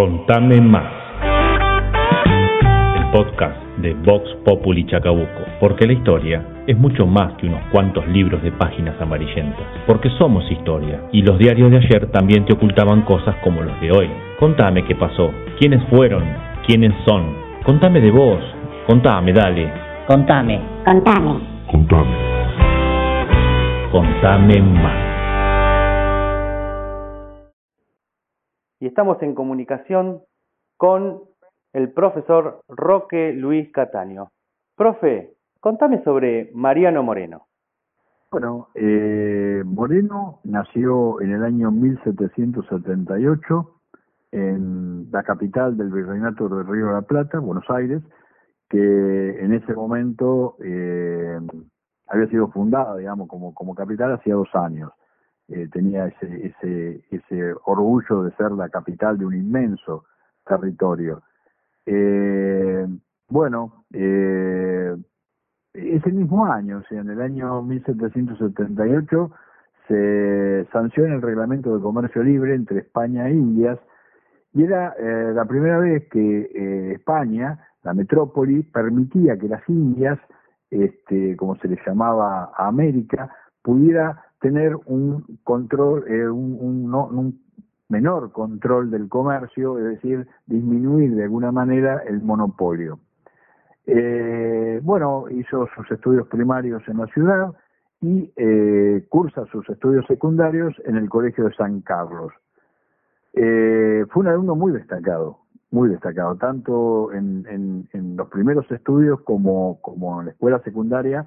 Contame más. El podcast de Vox Populi Chacabuco. Porque la historia es mucho más que unos cuantos libros de páginas amarillentas. Porque somos historia. Y los diarios de ayer también te ocultaban cosas como los de hoy. Contame qué pasó. ¿Quiénes fueron? ¿Quiénes son? Contame de vos. Contame, dale. Contame. Contame. Contame. Contame más. Y estamos en comunicación con el profesor Roque Luis Cataño. Profe, contame sobre Mariano Moreno. Bueno, eh, Moreno nació en el año 1778 en la capital del Virreinato del Río de la Plata, Buenos Aires, que en ese momento eh, había sido fundada, digamos, como, como capital hacía dos años. Eh, tenía ese, ese, ese orgullo de ser la capital de un inmenso territorio. Eh, bueno, eh, ese mismo año, o sea, en el año 1778, se sanciona el reglamento de comercio libre entre España e Indias, y era eh, la primera vez que eh, España, la metrópoli, permitía que las Indias, este, como se les llamaba a América, pudiera tener un control, eh, un, un, no, un, menor control del comercio, es decir, disminuir de alguna manera el monopolio. Eh, bueno, hizo sus estudios primarios en la ciudad y eh, cursa sus estudios secundarios en el Colegio de San Carlos. Eh, fue un alumno muy destacado, muy destacado, tanto en, en, los primeros estudios como en la escuela secundaria,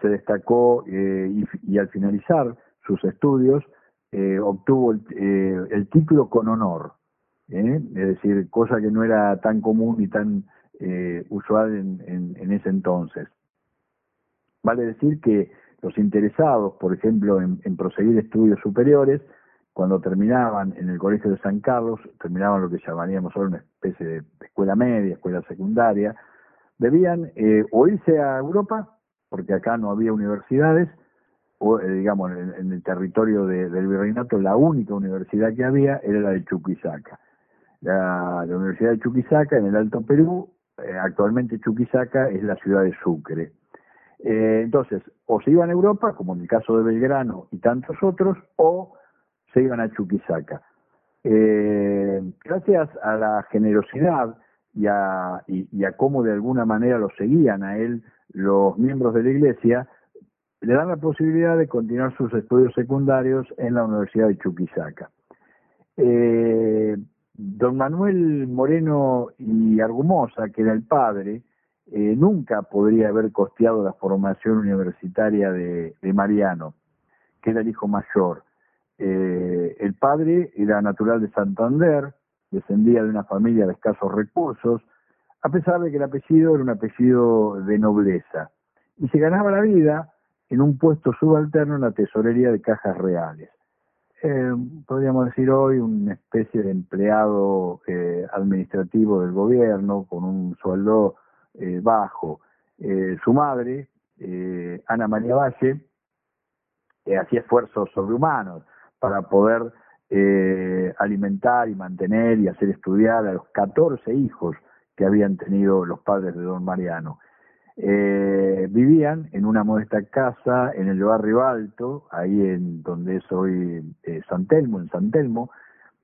se destacó eh, y, y, al finalizar sus estudios eh, obtuvo el, eh, el, título con honor, ¿eh? es decir, cosa que no era tan común ni tan eh, usual en, en, en, ese entonces. Vale decir que los interesados, por ejemplo, en, en proseguir estudios superiores, cuando terminaban en el Colegio de San Carlos, terminaban lo que llamaríamos ahora una especie de escuela media, escuela secundaria, debían o irse a Europa porque acá no había universidades, o eh, digamos, en, el territorio de, del virreinato la única universidad que había era la de Chuquisaca. La, Universidad de Chuquisaca en el Alto Perú, eh, actualmente Chuquisaca es la ciudad de Sucre. Eh, entonces, o se iban a Europa, como en el caso de Belgrano y tantos otros, o se iban a Chuquisaca. Gracias a la generosidad y a, y, y a cómo de alguna manera lo seguían a él los miembros de la Iglesia, le dan la posibilidad de continuar sus estudios secundarios en la Universidad de Chuquisaca. Eh, don Manuel Moreno y Argumosa, que era el padre, eh, nunca podría haber costeado la formación universitaria de, Mariano, que era el hijo mayor. Eh, el padre era natural de Santander, descendía de una familia de escasos recursos, a pesar de que el apellido era un apellido de nobleza, y se ganaba la vida en un puesto subalterno en la tesorería de cajas reales. Eh, podríamos decir hoy una especie de empleado eh, administrativo del gobierno con un sueldo eh, bajo. Eh, su madre, Ana María Valle, hacía esfuerzos sobrehumanos para poder alimentar y mantener y hacer estudiar a los 14 hijos que habían tenido los padres de don Mariano. Eh, vivían en una modesta casa en el barrio Alto, ahí en donde es hoy eh, San Telmo, en San Telmo,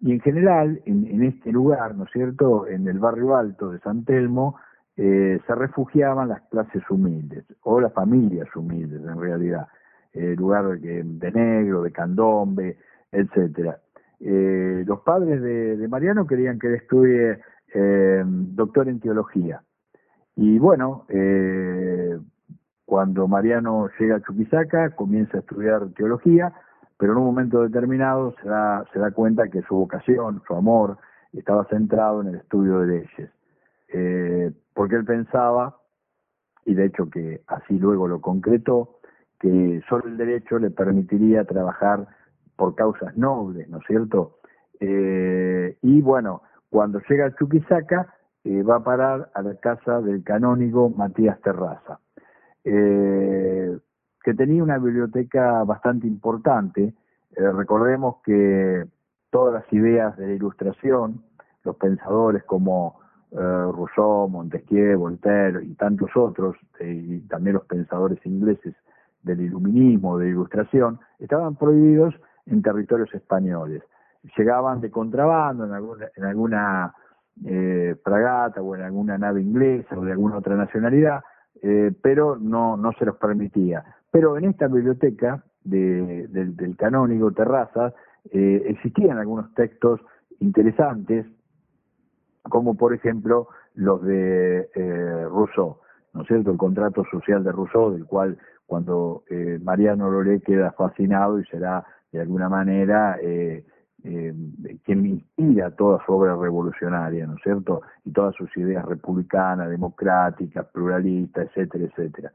y en general en, en, este lugar, ¿no es cierto?, en el barrio Alto de San Telmo, eh, se refugiaban las clases humildes, o las familias humildes en realidad, eh, lugar de, de negro, de candombe, etcétera. Eh, los padres de, de, Mariano querían que él estudie eh, doctor en teología. Y bueno, eh, cuando Mariano llega a Chuquisaca, comienza a estudiar teología, pero en un momento determinado se da, se da cuenta que su vocación, su amor, estaba centrado en el estudio de leyes. Eh, porque él pensaba, y de hecho que así luego lo concretó, que solo el derecho le permitiría trabajar por causas nobles, ¿no es cierto? Y bueno, cuando llega a Chuquisaca, eh, va a parar a la casa del canónigo Matías Terraza, eh, que tenía una biblioteca bastante importante. Eh, recordemos que todas las ideas de la ilustración, los pensadores como Rousseau, Montesquieu, Voltaire y tantos otros, y también los pensadores ingleses del iluminismo, de ilustración, estaban prohibidos en territorios españoles. Llegaban de contrabando en alguna, en alguna eh, fragata o en alguna nave inglesa o de alguna otra nacionalidad, eh, pero no, no se los permitía. Pero en esta biblioteca de, del, canónigo Terraza eh, existían algunos textos interesantes, como por ejemplo los de eh, Rousseau, ¿no es cierto? El contrato social de Rousseau, del cual cuando eh, Mariano Loré queda fascinado y será de alguna manera eh, eh, quien inspira toda su obra revolucionaria, ¿no es cierto? Y todas sus ideas republicanas, democráticas, pluralistas, etcétera, etcétera.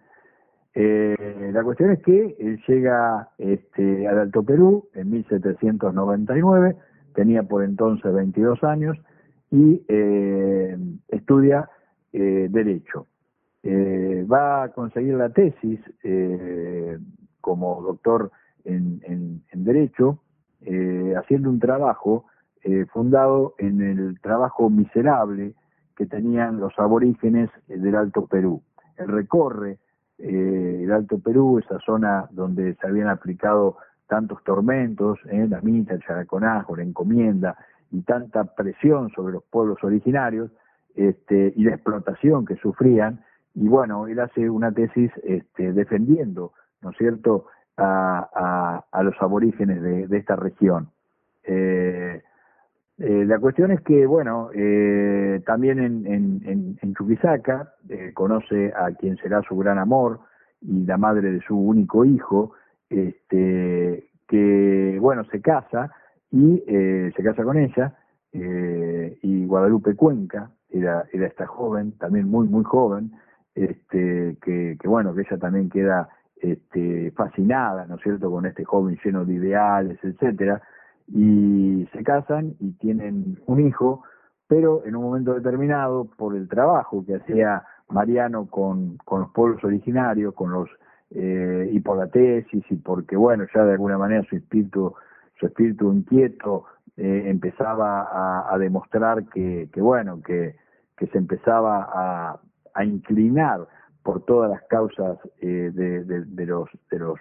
Eh, la cuestión es que él llega este, al Alto Perú en 1799, tenía por entonces 22 años y eh, estudia eh, Derecho. Va a conseguir la tesis como doctor en Derecho, eh, haciendo un trabajo eh, fundado en el trabajo miserable que tenían los aborígenes del Alto Perú. Él recorre eh, el Alto Perú, esa zona donde se habían aplicado tantos tormentos, eh, la Mita, el Characonajo, la encomienda y tanta presión sobre los pueblos originarios este, y la explotación que sufrían. Y bueno, él hace una tesis este, defendiendo, ¿no es cierto?, a, a, los aborígenes de, esta región. Eh, eh, la cuestión es que, bueno, eh, también en, en, en Chuquisaca eh, conoce a quien será su gran amor y la madre de su único hijo, este, que, bueno, se casa y eh, se casa con ella, y Guadalupe Cuenca era, era esta joven, también muy, muy joven, este, que bueno, que ella también queda este, fascinada, ¿no es cierto?, con este joven lleno de ideales, etcétera, y se casan y tienen un hijo, pero en un momento determinado, por el trabajo que hacía Mariano con, con los pueblos originarios, con los eh, y por la tesis y porque bueno ya de alguna manera su espíritu su espíritu inquieto eh, empezaba a, demostrar que, que bueno que, que se empezaba a, a inclinar por todas las causas eh, de, los de los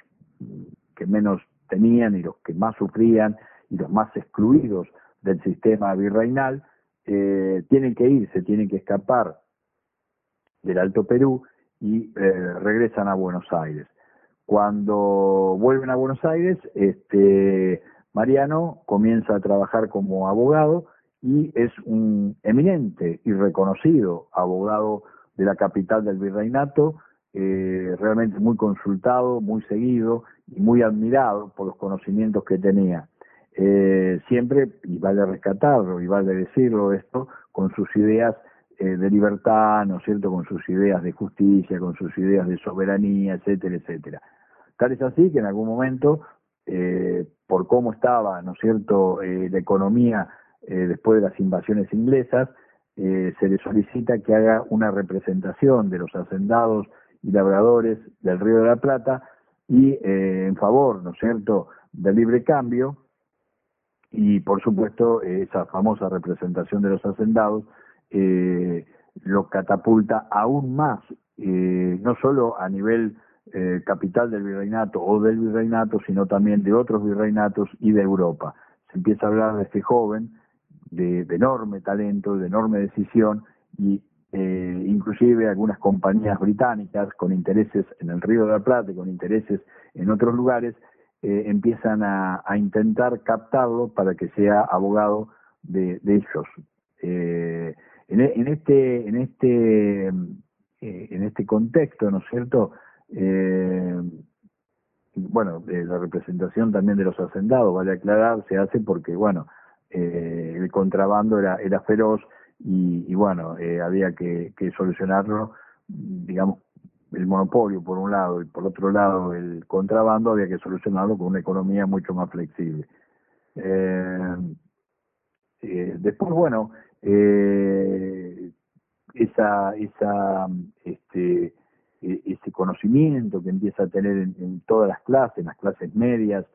que menos tenían y los que más sufrían y los más excluidos del sistema virreinal eh, tienen que irse, tienen que escapar del Alto Perú y eh, regresan a Buenos Aires. Cuando vuelven a Buenos Aires, este Mariano comienza a trabajar como abogado y es un eminente y reconocido abogado de la capital del virreinato, eh, realmente muy consultado, muy seguido y muy admirado por los conocimientos que tenía. Eh, siempre, y vale rescatarlo y vale decirlo esto, con sus ideas eh, de libertad, ¿no es cierto?, con sus ideas de justicia, con sus ideas de soberanía, etcétera, etcétera. Tal es así que en algún momento, por cómo estaba, ¿no es cierto?, la economía después de las invasiones inglesas, eh, se le solicita que haga una representación de los hacendados y labradores del Río de la Plata y eh, en favor, ¿no es cierto?, del libre cambio y por supuesto esa famosa representación de los hacendados eh, lo catapulta aún más, eh, no solo a nivel eh, capital del virreinato o del virreinato, sino también de otros virreinatos y de Europa. Se empieza a hablar de este joven de, enorme talento, de enorme decisión y eh, inclusive algunas compañías británicas con intereses en el Río de la Plata y con intereses en otros lugares eh, empiezan a, intentar captarlo para que sea abogado de, de ellos. Eh, en, en, este en este eh, en este contexto, ¿no es cierto? Eh, bueno, la representación también de los hacendados, vale aclarar, se hace porque, bueno, eh, el contrabando era, era feroz y, y bueno, eh, había que, que solucionarlo, digamos, el monopolio por un lado y por otro lado el contrabando había que solucionarlo con una economía mucho más flexible. Eh, eh, después, bueno, eh, esa, esa, este, e, ese conocimiento que empieza a tener en, en, todas las clases, en las clases medias,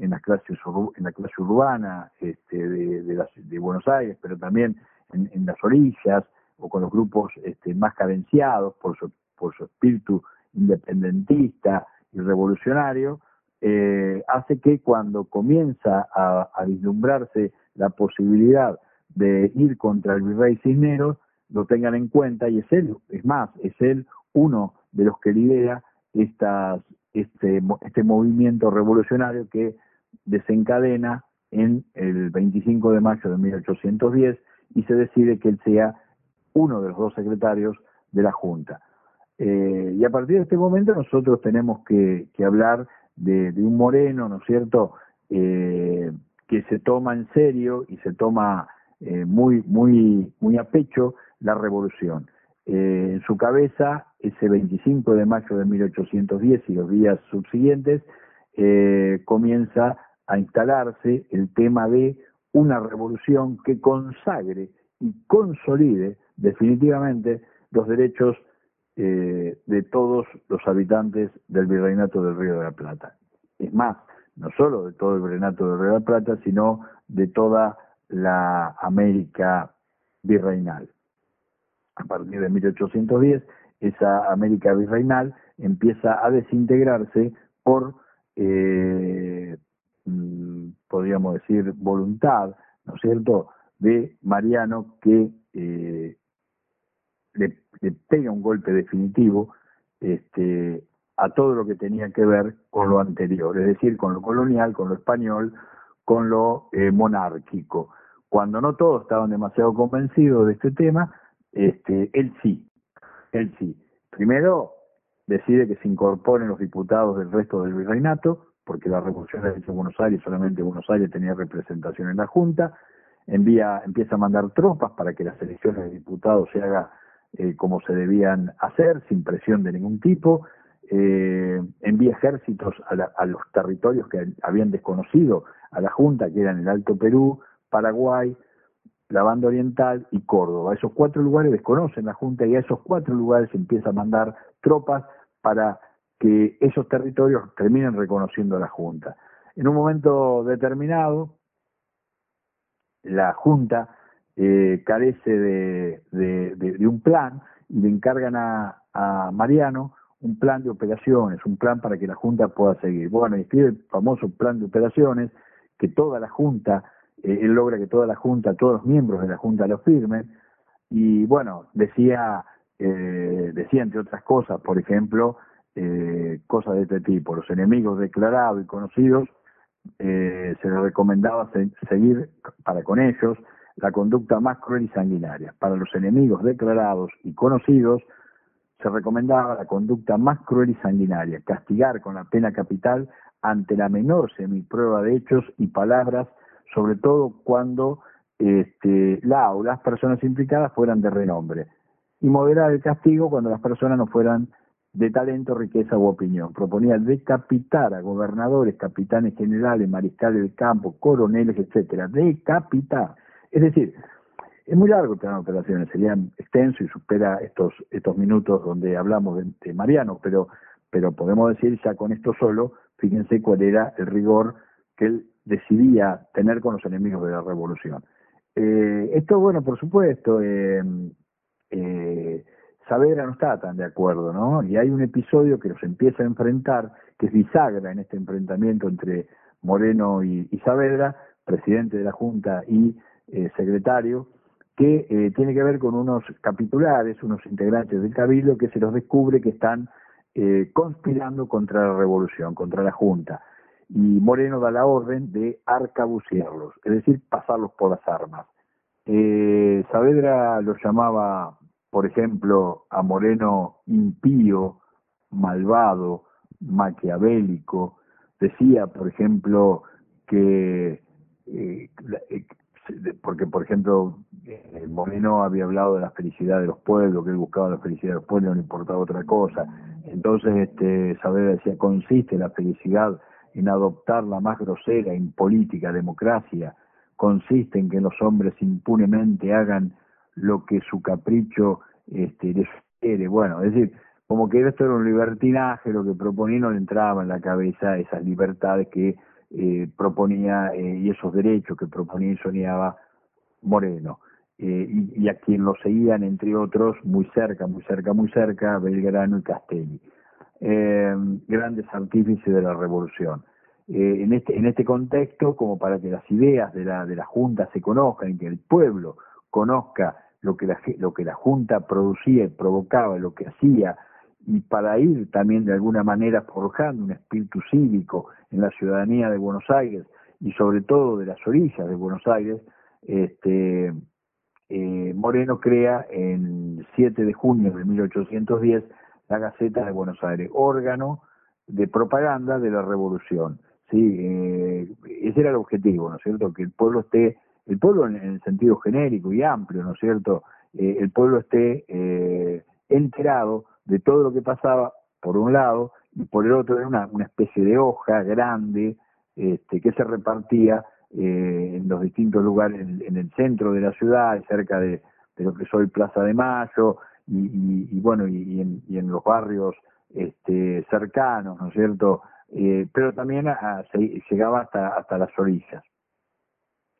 en las clases en la clase urbana este, de, de, las, de Buenos Aires, pero también en, las orillas o con los grupos este, más carenciados por su, por su espíritu independentista y revolucionario, eh, hace que cuando comienza a, a, vislumbrarse la posibilidad de ir contra el virrey Cisneros, lo tengan en cuenta y es él, es más, es él uno de los que lidera estas, este, este movimiento revolucionario que desencadena en el 25 de mayo de 1810 y se decide que él sea uno de los dos secretarios de la Junta. Eh, y a partir de este momento nosotros tenemos que, hablar de, un moreno, ¿no es cierto?, eh, que se toma en serio y se toma eh, muy, muy, muy a pecho la revolución. en su cabeza, ese 25 de mayo de 1810 y los días subsiguientes, comienza a instalarse el tema de una revolución que consagre y consolide definitivamente los derechos eh, de todos los habitantes del virreinato del Río de la Plata. Es más, no solo de todo el virreinato del Río de la Plata, sino de toda la América virreinal. A partir de 1810, esa América virreinal empieza a desintegrarse por eh, podríamos decir, voluntad, ¿no es cierto?, de Mariano que eh, le, pega un golpe definitivo este, a todo lo que tenía que ver con lo anterior, es decir, con lo colonial, con lo español, con lo eh, monárquico. Cuando no todos estaban demasiado convencidos de este tema, este, él sí, él sí. Primero decide que se incorporen los diputados del resto del virreinato, porque la revolución la en Buenos Aires, solamente Buenos Aires tenía representación en la Junta, envía, empieza a mandar tropas para que las elecciones de diputados se haga eh, como se debían hacer, sin presión de ningún tipo, eh, envía ejércitos a, los territorios que habían desconocido a la Junta, que eran el Alto Perú, Paraguay, la Banda Oriental y Córdoba. Esos cuatro lugares desconocen la Junta y a esos cuatro lugares empieza a mandar tropas para que esos territorios terminen reconociendo a la Junta. En un momento determinado, la Junta eh, carece de, un plan y le encargan a, Mariano un plan de operaciones, un plan para que la Junta pueda seguir. Bueno, y escribe el famoso plan de operaciones que toda la Junta, eh, él logra que toda la Junta, todos los miembros de la Junta lo firmen, y bueno, decía, eh, decía entre otras cosas, por ejemplo, eh, cosas de este tipo. Los enemigos declarados y conocidos eh, se les recomendaba seguir para con ellos la conducta más cruel y sanguinaria. Para los enemigos declarados y conocidos se recomendaba la conducta más cruel y sanguinaria, castigar con la pena capital ante la menor semiprueba de hechos y palabras, sobre todo cuando este, la o las personas implicadas fueran de renombre, y moderar el castigo cuando las personas no fueran de talento, riqueza u opinión. Proponía decapitar a gobernadores, capitanes generales, mariscales de campo, coroneles, etcétera. Decapitar. Es decir, es muy largo el plan de operaciones, sería extenso y supera estos, estos minutos donde hablamos de, Mariano, pero, pero podemos decir ya con esto solo, fíjense cuál era el rigor que él decidía tener con los enemigos de la revolución. Eh, esto, bueno, por supuesto, eh, eh, Saavedra no está tan de acuerdo, ¿no? Y hay un episodio que los empieza a enfrentar, que es bisagra en este enfrentamiento entre Moreno y, Saavedra, presidente de la Junta y eh, secretario, que eh, tiene que ver con unos capitulares, unos integrantes del Cabildo, que se los descubre que están eh, conspirando contra la revolución, contra la Junta. Y Moreno da la orden de arcabucearlos, es decir, pasarlos por las armas. Saavedra los llamaba por ejemplo, a Moreno impío, malvado, maquiavélico. Decía, por ejemplo, que, eh, porque, por ejemplo, eh, Moreno había hablado de la felicidad de los pueblos, que él buscaba la felicidad de los pueblos, no importaba otra cosa. Entonces, este, Saavedra decía, consiste la felicidad en adoptar la más grosera, impolítica democracia, consiste en que los hombres impunemente hagan lo que su capricho este, les. Bueno, es decir, como que esto era un libertinaje, lo que proponía no le entraba en la cabeza esas libertades que eh, proponía eh, y esos derechos que proponía y soñaba Moreno. eh, y, a quien lo seguían, entre otros, muy cerca, muy cerca, muy cerca, Belgrano y Castelli, grandes artífices de la revolución. En, este, en este contexto, como para que las ideas de la, de la Junta se conozcan que el pueblo conozca lo que, la, lo que la Junta producía y provocaba, lo que hacía, y para ir también de alguna manera forjando un espíritu cívico en la ciudadanía de Buenos Aires y sobre todo de las orillas de Buenos Aires, este, eh, Moreno crea en 7 de junio de 1810 la Gaceta de Buenos Aires, órgano de propaganda de la revolución. Sí, eh, ese era el objetivo, ¿no es cierto? Que el pueblo esté, el pueblo en, el sentido genérico y amplio, ¿no es cierto? Eh, el pueblo esté enterado de todo lo que pasaba, por un lado, y por el otro era una, especie de hoja grande este, que se repartía eh, en los distintos lugares, en, el centro de la ciudad, cerca de, lo que soy Plaza de Mayo, y, bueno, y, en, los barrios este, cercanos, ¿no es cierto? Eh, pero también llegaba hasta, hasta las orillas.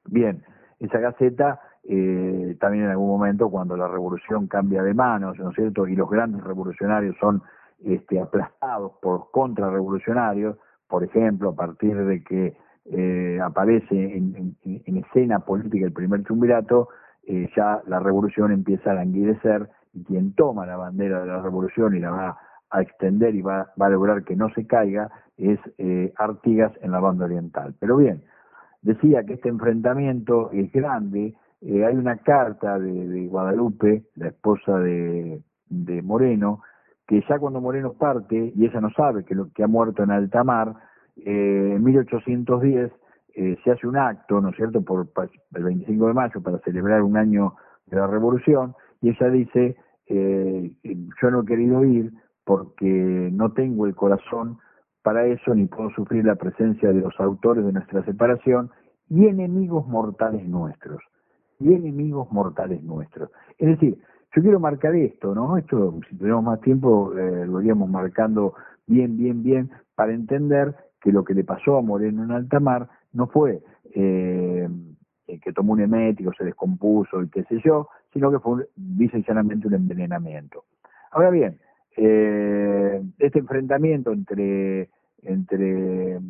Bien, esa gaceta eh, también en algún momento cuando la revolución cambia de manos, ¿no es cierto? Y los grandes revolucionarios son este, aplastados por contrarrevolucionarios, por ejemplo, a partir de que eh, aparece en, escena política el primer triunvirato, eh, ya la revolución empieza a languidecer y quien toma la bandera de la revolución y la va a extender y va, a lograr que no se caiga es eh, Artigas en la banda oriental. Pero bien, decía que este enfrentamiento es grande, hay una carta de, Guadalupe, la esposa de, de Moreno, que ya cuando Moreno parte, y ella no sabe que, lo, que ha muerto en alta mar, eh, en 1810 eh, se hace un acto, ¿no es cierto?, por el 25 de mayo para celebrar un año de la revolución, y ella dice, eh, yo no he querido ir porque no tengo el corazón para eso, ni puedo sufrir la presencia de los autores de nuestra separación y enemigos mortales nuestros, y enemigos mortales nuestros. Es decir, yo quiero marcar esto, ¿no? Esto, si tuviéramos más tiempo, lo iríamos marcando bien, bien, bien, para entender que lo que le pasó a Moreno en alta mar no fue eh, que tomó un emético, se descompuso y qué sé yo, sino que fue llanamente un envenenamiento. Ahora bien, eh, este enfrentamiento entre, entre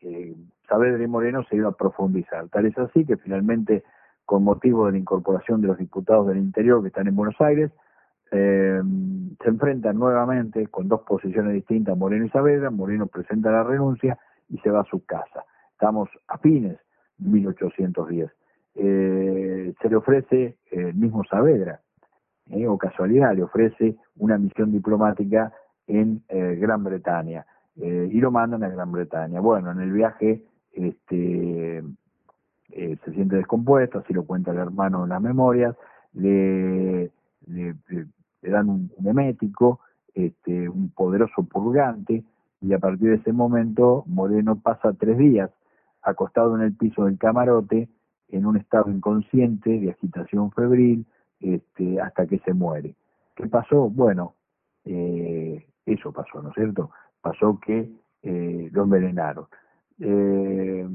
eh, Saavedra y Moreno se iba a profundizar. Tal es así que finalmente, con motivo de la incorporación de los diputados del interior que están en Buenos Aires, eh, se enfrentan nuevamente con dos posiciones distintas, Moreno y Saavedra, Moreno presenta la renuncia y se va a su casa. Estamos a fines de 1810. Eh, se le ofrece el mismo Saavedra, eh, o casualidad, le ofrece una misión diplomática en eh, Gran Bretaña y lo mandan a Gran Bretaña. Bueno, en el viaje este, se siente descompuesto, así lo cuenta el hermano en las memorias, le le, dan un, emético, este, un poderoso purgante, y a partir de ese momento Moreno pasa tres días acostado en el piso del camarote en un estado inconsciente de agitación febril este, hasta que se muere. ¿Qué pasó? Bueno, eh, eso pasó, ¿no es cierto? Pasó que eh, lo envenenaron. Eh,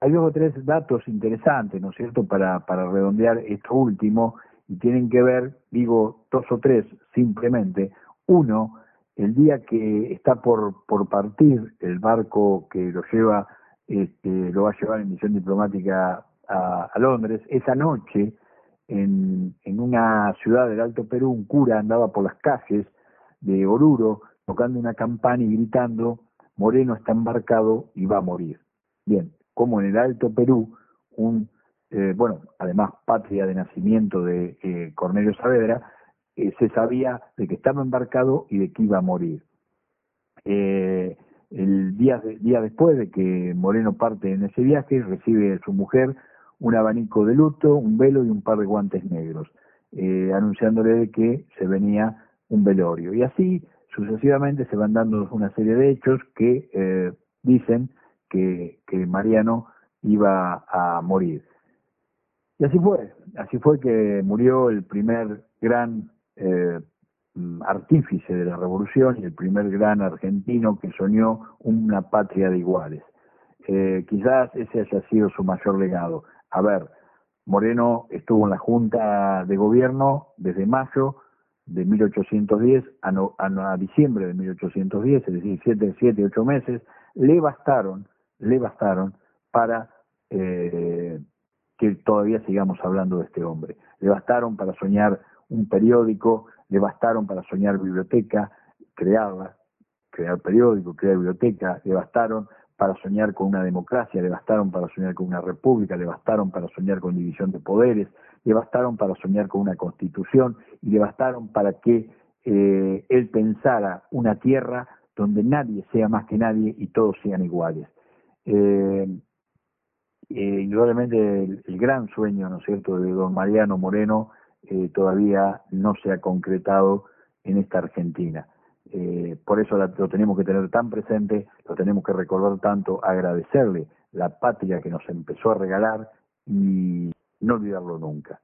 hay dos o tres datos interesantes, ¿no es cierto?, para, para redondear esto último, y tienen que ver, digo, dos o tres simplemente. Uno, el día que está por, por partir el barco que lo lleva, este, lo va a llevar en misión diplomática a, Londres, esa noche en, una ciudad del Alto Perú, un cura andaba por las calles de Oruro tocando una campana y gritando, Moreno está embarcado y va a morir. Bien, como en el Alto Perú, un eh, bueno, además patria de nacimiento de eh, Cornelio Saavedra, eh, se sabía de que estaba embarcado y de que iba a morir. el día, día después de que Moreno parte en ese viaje, recibe su mujer un abanico de luto, un velo y un par de guantes negros, anunciándole de que se venía un velorio. Y así sucesivamente se van dando una serie de hechos que dicen que, Mariano iba a morir. Y así fue, así fue que murió el primer gran eh, artífice de la revolución y el primer gran argentino que soñó una patria de iguales. Eh, quizás ese haya sido su mayor legado. A ver, Moreno estuvo en la Junta de Gobierno desde mayo de 1810 a, diciembre de 1810, es decir, siete, siete, ocho meses, le bastaron, le bastaron para eh, que todavía sigamos hablando de este hombre. Le bastaron para soñar un periódico, le bastaron para soñar biblioteca, crearla, crear periódico, crear biblioteca, le bastaron para soñar con una democracia, le bastaron para soñar con una república, le bastaron para soñar con división de poderes, le bastaron para soñar con una constitución y le bastaron para que eh, él pensara una tierra donde nadie sea más que nadie y todos sean iguales. Eh, eh, indudablemente el, gran sueño, ¿no es cierto?, de don Mariano Moreno todavía no se ha concretado en esta Argentina. Eh, por eso lo tenemos que tener tan presente, lo tenemos que recordar tanto, agradecerle la patria que nos empezó a regalar y no olvidarlo nunca.